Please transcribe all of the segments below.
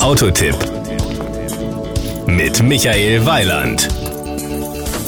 Autotipp mit Michael Weiland.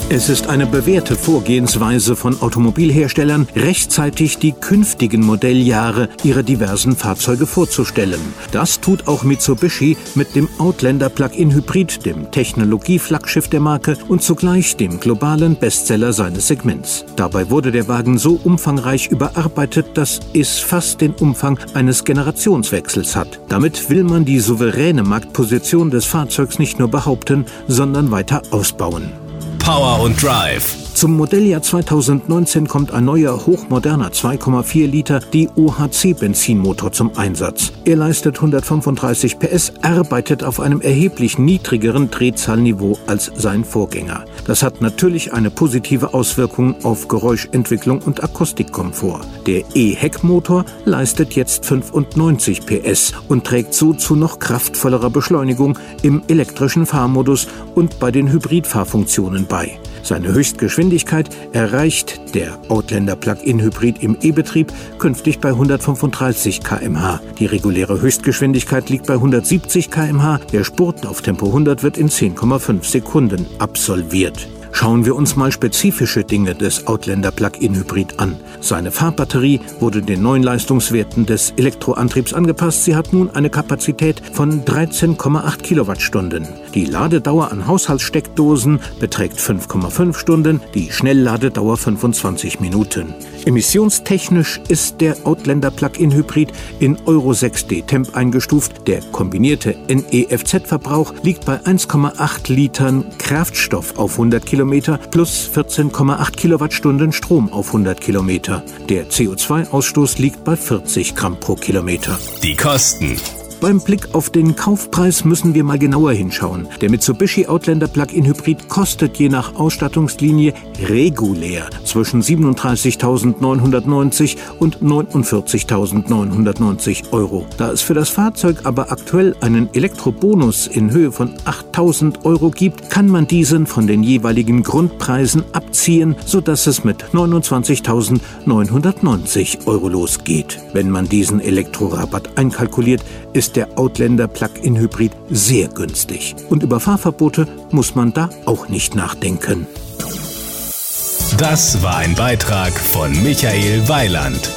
Es ist eine bewährte Vorgehensweise von Automobilherstellern, rechtzeitig die künftigen Modelljahre ihrer diversen Fahrzeuge vorzustellen. Das tut auch Mitsubishi mit dem Outlander Plug-in Hybrid, dem Technologieflaggschiff der Marke und zugleich dem globalen Bestseller seines Segments. Dabei wurde der Wagen so umfangreich überarbeitet, dass es fast den Umfang eines Generationswechsels hat. Damit will man die souveräne Marktposition des Fahrzeugs nicht nur behaupten, sondern weiter ausbauen. Power und Drive. Zum Modelljahr 2019 kommt ein neuer hochmoderner 2,4 Liter DOHC-Benzinmotor zum Einsatz. Er leistet 135 PS, arbeitet auf einem erheblich niedrigeren Drehzahlniveau als sein Vorgänger. Das hat natürlich eine positive Auswirkung auf Geräuschentwicklung und Akustikkomfort. Der E-Heckmotor leistet jetzt 95 PS und trägt so zu noch kraftvollerer Beschleunigung im elektrischen Fahrmodus und bei den Hybridfahrfunktionen bei. Seine Höchstgeschwindigkeit erreicht der Outlander Plug-in Hybrid im E-Betrieb künftig bei 135 km/h. Die reguläre Höchstgeschwindigkeit liegt bei 170 km/h. Der Spurt auf Tempo 100 wird in 10,5 Sekunden absolviert. Schauen wir uns mal spezifische Dinge des Outlander Plug-in Hybrid an. Seine Fahrbatterie wurde den neuen Leistungswerten des Elektroantriebs angepasst. Sie hat nun eine Kapazität von 13,8 Kilowattstunden. Die Ladedauer an Haushaltssteckdosen beträgt 5,5 Stunden, die Schnellladedauer 25 Minuten. Emissionstechnisch ist der Outlander Plug-in Hybrid in Euro 6D Temp eingestuft. Der kombinierte NEFZ-Verbrauch liegt bei 1,8 Litern Kraftstoff auf 100 Kilometer plus 14,8 Kilowattstunden Strom auf 100 Kilometer. Der CO2-Ausstoß liegt bei 40 Gramm pro Kilometer. Die Kosten. Beim Blick auf den Kaufpreis müssen wir mal genauer hinschauen. Der Mitsubishi Outlander Plug-in Hybrid kostet je nach Ausstattungslinie regulär zwischen 37.990 und 49.990 Euro. Da es für das Fahrzeug aber aktuell einen Elektrobonus in Höhe von 8.000 Euro gibt, kann man diesen von den jeweiligen Grundpreisen abziehen, sodass es mit 29.990 Euro losgeht. Wenn man diesen Elektrorabatt einkalkuliert, ist der Outlander Plug-in Hybrid sehr günstig. Und über Fahrverbote muss man da auch nicht nachdenken. Das war ein Beitrag von Michael Weiland.